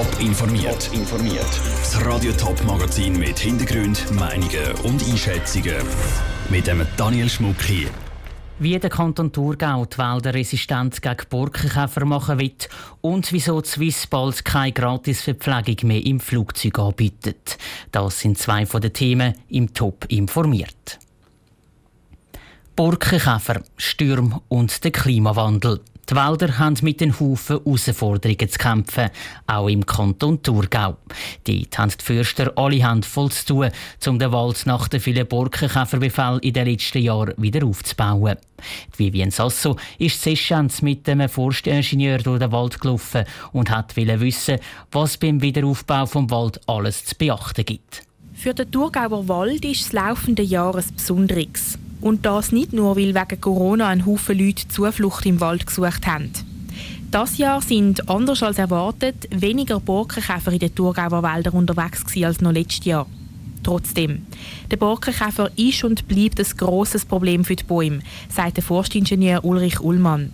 Top informiert. informiert. Das Radio Top Magazin mit Hintergrund, Meinungen und Einschätzungen mit dem Daniel Schmuck hier. Wie der Kanton Thurgau die Wälder resistent gegen Borkenkäfer machen wird und wieso die Swissballs keine Gratisverpflegung mehr im Flugzeug anbietet. Das sind zwei von den Themen im Top informiert. Borkenkäfer, Stürme und der Klimawandel. Die Wälder haben mit den Haufen Herausforderungen zu kämpfen, auch im Kanton Thurgau. Dort haben die Fürster alle Hände voll zu tun, um den Wald nach den vielen Borkenkäferbefällen in den letzten Jahren wieder aufzubauen. Die Vivien Sasso ist Sessions mit einem Forstingenieur durch den Wald gelaufen und hat wissen, was beim Wiederaufbau vom Wald alles zu beachten gibt. Für den Thurgauer Wald ist das laufende Jahr ein Besonderes. Und das nicht nur, weil wegen Corona ein Haufen Leute Zuflucht im Wald gesucht haben. Das Jahr sind, anders als erwartet, weniger Borkenkäfer in den Thurgauer Wäldern unterwegs als noch letztes Jahr. Trotzdem, der Borkenkäfer ist und bleibt ein grosses Problem für die Bäume, sagt der Forstingenieur Ulrich Ullmann.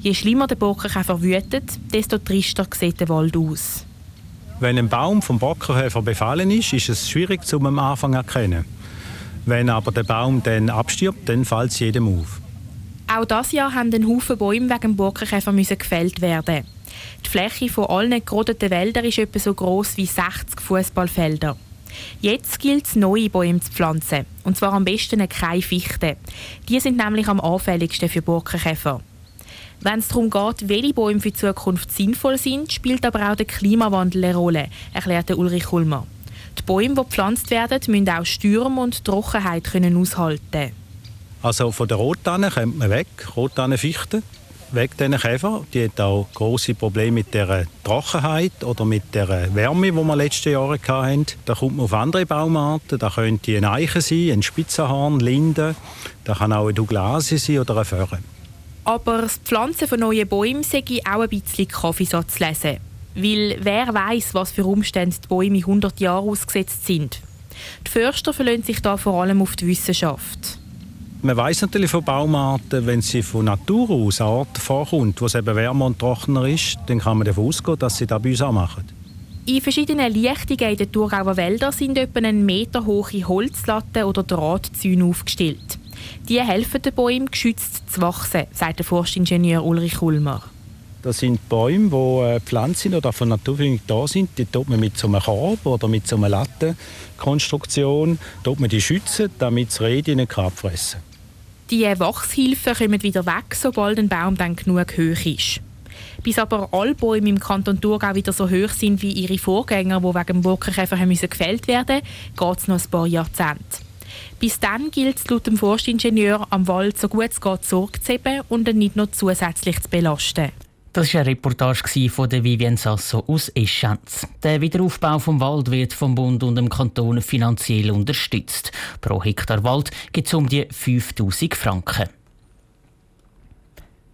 Je schlimmer der Borkenkäfer wütet, desto trister sieht der Wald aus. Wenn ein Baum vom Borkenkäfer befallen ist, ist es schwierig zum am Anfang zu erkennen. Wenn aber der Baum dann abstirbt, dann fällt es jedem auf. Auch das Jahr haben ein Haufen Bäume wegen Borkenkäfer gefällt werden. Die Fläche von allen gerodeten Wäldern ist etwa so groß wie 60 Fußballfelder. Jetzt gilt es, neue Bäume zu pflanzen. Und zwar am besten keine Fichten. Die sind nämlich am anfälligsten für Borkenkäfer. Wenn es darum geht, welche Bäume für die Zukunft sinnvoll sind, spielt aber auch der Klimawandel eine Rolle, erklärt Ulrich Hulmer. Die Bäume, die gepflanzt werden, müssen auch Stürme und Trockenheit können aushalten Also von der Rottannen kommt man weg, Rottannenfichten. Weg diesen Käfer. Die hat auch große Probleme mit der Trockenheit oder mit der Wärme, die wir letzten Jahre hatten. Da kommt man auf andere Baumarten. Da könnte ein Eiche sein, ein Spitzenhorn, Linde. Da kann auch eine Douglasie sein oder ein Föhre. Aber das Pflanzen von neuen Bäumen sei auch ein bisschen Kaffeesatz lesen. Weil wer weiß, was für Umstände die Bäume in 100 Jahren ausgesetzt sind. Die Förster verlassen sich da vor allem auf die Wissenschaft. Man weiß natürlich von Baumarten, wenn sie von Natur aus eine Art vorkommt, wo es eben wärmer und trockener ist, dann kann man davon ausgehen, dass sie das bei uns auch machen. In verschiedenen Lichtungen in den Thurgauer Wäldern sind etwa einen Meter hohe Holzlatten oder Drahtzäune aufgestellt. Die helfen den Bäumen, geschützt zu wachsen, sagt der Forstingenieur Ulrich Ulmer. Das sind Bäume, die äh, pflanzt sind oder von Natur da sind. Die tut man mit so einem Korb oder mit so einer Lattenkonstruktion man die schützen, damit das Reh nicht abfressen Die Wachshilfen kommen wieder weg, sobald ein Baum dann genug hoch ist. Bis aber alle Bäume im Kanton Thurgau wieder so hoch sind wie ihre Vorgänger, die wegen dem Borkenkäfer gefällt werden geht es noch ein paar Jahrzehnte. Bis dann gilt es laut dem Forstingenieur am Wald so gut es geht Sorge zu und ihn nicht noch zusätzlich zu belasten. Das war eine Reportage von der Vivien Sasso aus Eschenz. Der Wiederaufbau vom Wald wird vom Bund und dem Kanton finanziell unterstützt. Pro Hektar Wald gibt es um die 5000 Franken.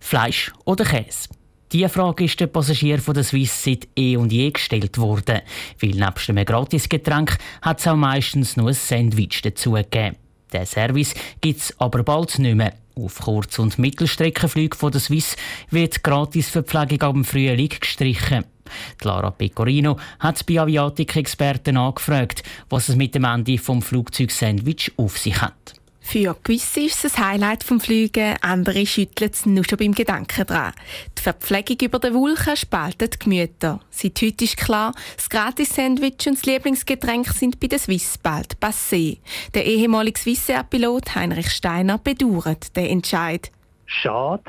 Fleisch oder Käse? Diese Frage ist den Passagier von der Swiss seit eh und je gestellt worden. Weil nebst einem Gratisgetränk hat es auch meistens nur ein Sandwich dazugegeben. Den Service gibt es aber bald nicht mehr. Auf Kurz- und Mittelstreckenflügen von der Swiss wird Gratisverpflegung ab dem Frühling gestrichen. Lara Pecorino hat bei Aviatik-Experten angefragt, was es mit dem Ende vom Flugzeugsandwich auf sich hat. Für gewisse ist es ein Highlight vom Fliegen, andere schütteln es nur schon beim Gedanken dran. Die Verpflegung über den Wulchen spaltet Gemüter. Seit heute ist klar, das Gratis-Sandwich und das Lieblingsgetränk sind bei der Swiss bald passé. Der ehemalige Swissair-Pilot Heinrich Steiner bedauert den Entscheid. Schade,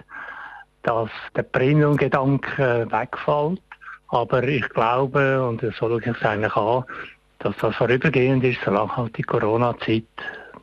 dass der Premium-Gedanke wegfällt. Aber ich glaube, und so schaue ich es eigentlich an, dass das vorübergehend ist, solange halt die Corona-Zeit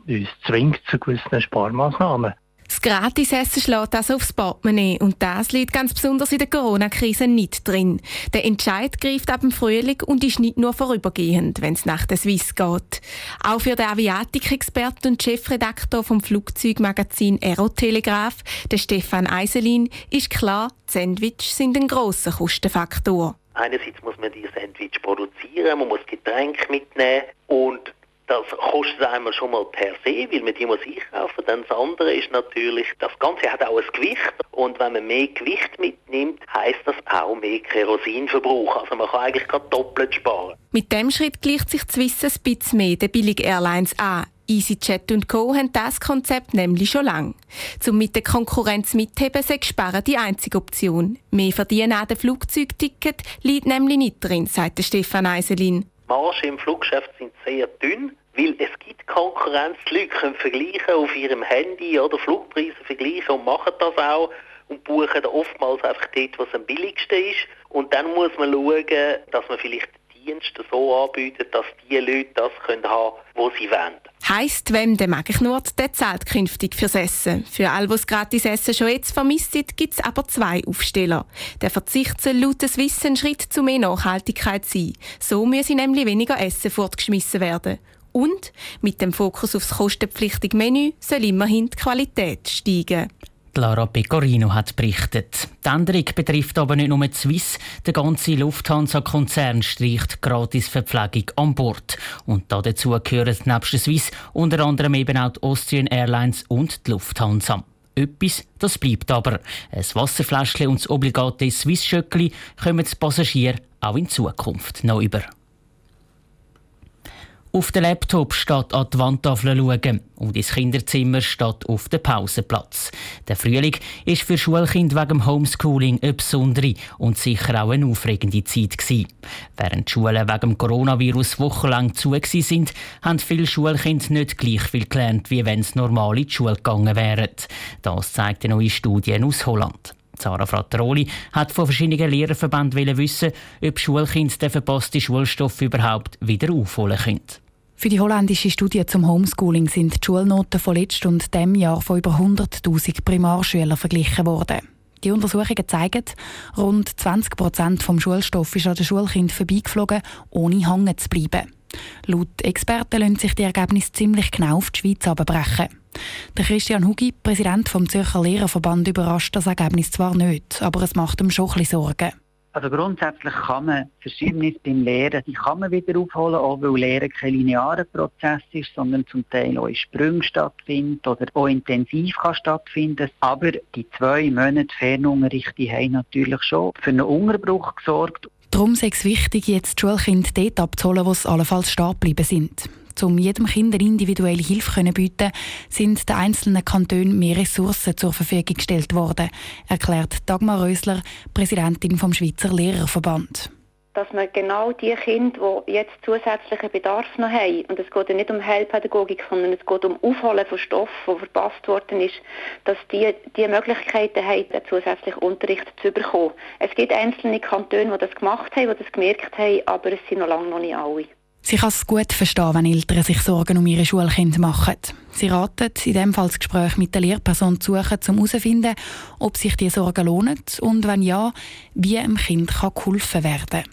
uns zwingt zu gewissen Sparmaßnahmen. Das Gratisessen schlägt also aufs Portemonnaie und das liegt ganz besonders in der Corona-Krise nicht drin. Der Entscheid greift ab dem Frühling und ist nicht nur vorübergehend, wenn es nach der Swiss geht. Auch für den Aviatik-Expert und Chefredaktor vom Flugzeugmagazin Aerotelegraph, der Stefan Eiselin, ist klar, die Sandwich sind ein grosser Kostenfaktor. Einerseits muss man die Sandwich produzieren, man muss Getränke mitnehmen und Das kostet einmal schon mal per se, weil man die muss einkaufen. Dann das andere ist natürlich, das Ganze hat auch ein Gewicht. Und wenn man mehr Gewicht mitnimmt, heißt das auch mehr Kerosinverbrauch. Also man kann eigentlich gerade doppelt sparen. Mit dem Schritt gleicht sich Swiss ein bisschen mehr den Billig Airlines an. EasyJet und Co. haben das Konzept nämlich schon lange. Um mit der Konkurrenz mitheben, sei Sparen die einzige Option. Mehr verdienen an den Flugzeugticket liegt nämlich nicht drin, sagt Stefan Eiselin. Margen im Fluggeschäft sind sehr dünn, weil es gibt Konkurrenz. Die Leute können vergleichen auf ihrem Handy oder Flugpreise vergleichen und machen das auch und buchen oftmals einfach dort, was am billigsten ist. Und dann muss man schauen, dass man vielleicht Dienste so anbietet, dass die Leute das können haben können, was sie wollen. Heisst, wem der mag ich nur, der zahlt künftig fürs Essen. Für all, was gratis Essen schon jetzt vermisst gibt es aber zwei Aufsteller. Der Verzicht soll laut des Wissen Schritt zu mehr Nachhaltigkeit sein. So müsse nämlich weniger Essen fortgeschmissen werden. Und mit dem Fokus aufs kostenpflichtige Menü soll immerhin die Qualität steigen. Lara Pecorino hat berichtet. Die Änderung betrifft aber nicht nur die Swiss. Der ganze Lufthansa-Konzern streicht gratis Verpflegung an Bord. Und dazu gehören nebst der Swiss unter anderem eben auch die Austrian Airlines und die Lufthansa. Etwas, das bleibt aber. Ein Wasserfläschchen und das obligate Swiss-Schöckli kommen die Passagiere auch in Zukunft noch über. Auf dem Laptop statt an die Wandtafel schauen und ins Kinderzimmer statt auf den Pausenplatz. Der Frühling ist für Schulkinder wegen Homeschooling eine besondere und sicher auch eine aufregende Zeit gewesen. Während die Schulen wegen Coronavirus wochenlang zu sind, haben viele Schulkinder nicht gleich viel gelernt, wie wenn sie normal in die Schule gegangen wären. Das zeigt eine neue Studie aus Holland. Sarah Frattaroli hat von verschiedenen Lehrerverbänden wissen, ob Schulkinder den verpassten Schulstoff überhaupt wieder aufholen können. Für die holländische Studie zum Homeschooling sind die Schulnoten von letztem und dem Jahr von über 100.000 Primarschülern verglichen worden. Die Untersuchungen zeigen, rund 20 Prozent vom Schulstoff ist an den Schulkindern vorbeigeflogen, ohne hängen zu bleiben. Laut Experten lassen sich die Ergebnisse ziemlich genau auf die Schweiz abbrechen. Der Christian Hugi, Präsident vom Zürcher Lehrerverband, überrascht das Ergebnis zwar nicht, aber es macht ihm schon ein bisschen Sorgen. Also grundsätzlich kann man Versäumnisse beim Lehren, die kann man wieder aufholen, auch weil Lehren kein linearer Prozess ist, sondern zum Teil auch in Sprüngen stattfindet oder auch intensiv kann stattfinden. Aber die zwei Monate Fernunterricht haben natürlich schon für einen Unterbruch gesorgt. Darum ist es wichtig, jetzt die Schulkinder dort abzuholen, wo sie allenfalls stehen geblieben sind. Um jedem Kind eine individuelle Hilfe zu bieten, sind den einzelnen Kantonen mehr Ressourcen zur Verfügung gestellt worden, erklärt Dagmar Rösler, Präsidentin vom Schweizer Lehrerverband dass man genau die Kinder, die jetzt zusätzlichen Bedarf noch haben, und es geht ja nicht um Heilpädagogik, sondern es geht um Aufholen von Stoff, der verpasst worden ist, dass die die Möglichkeiten haben, zusätzlichen Unterricht zu bekommen. Es gibt einzelne Kantone, die das gemacht haben, die das gemerkt haben, aber es sind noch lange noch nicht alle. Sie kann es gut verstehen, wenn Eltern sich Sorgen um ihre Schulkinder machen. Sie raten, in dem Fall das Gespräch mit der Lehrperson zu suchen, um herauszufinden, ob sich diese Sorgen lohnen und wenn ja, wie einem Kind kann geholfen werden kann.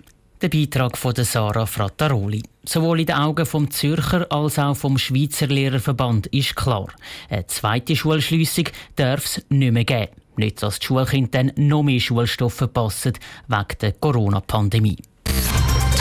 Der Beitrag von Sarah Frattaroli. Sowohl in den Augen vom Zürcher als auch vom Schweizer Lehrerverband ist klar, eine zweite Schulschliessung darf es nicht mehr geben. Nicht, dass die Schulkinder dann noch mehr Schulstoffe verpassen wegen der Corona-Pandemie.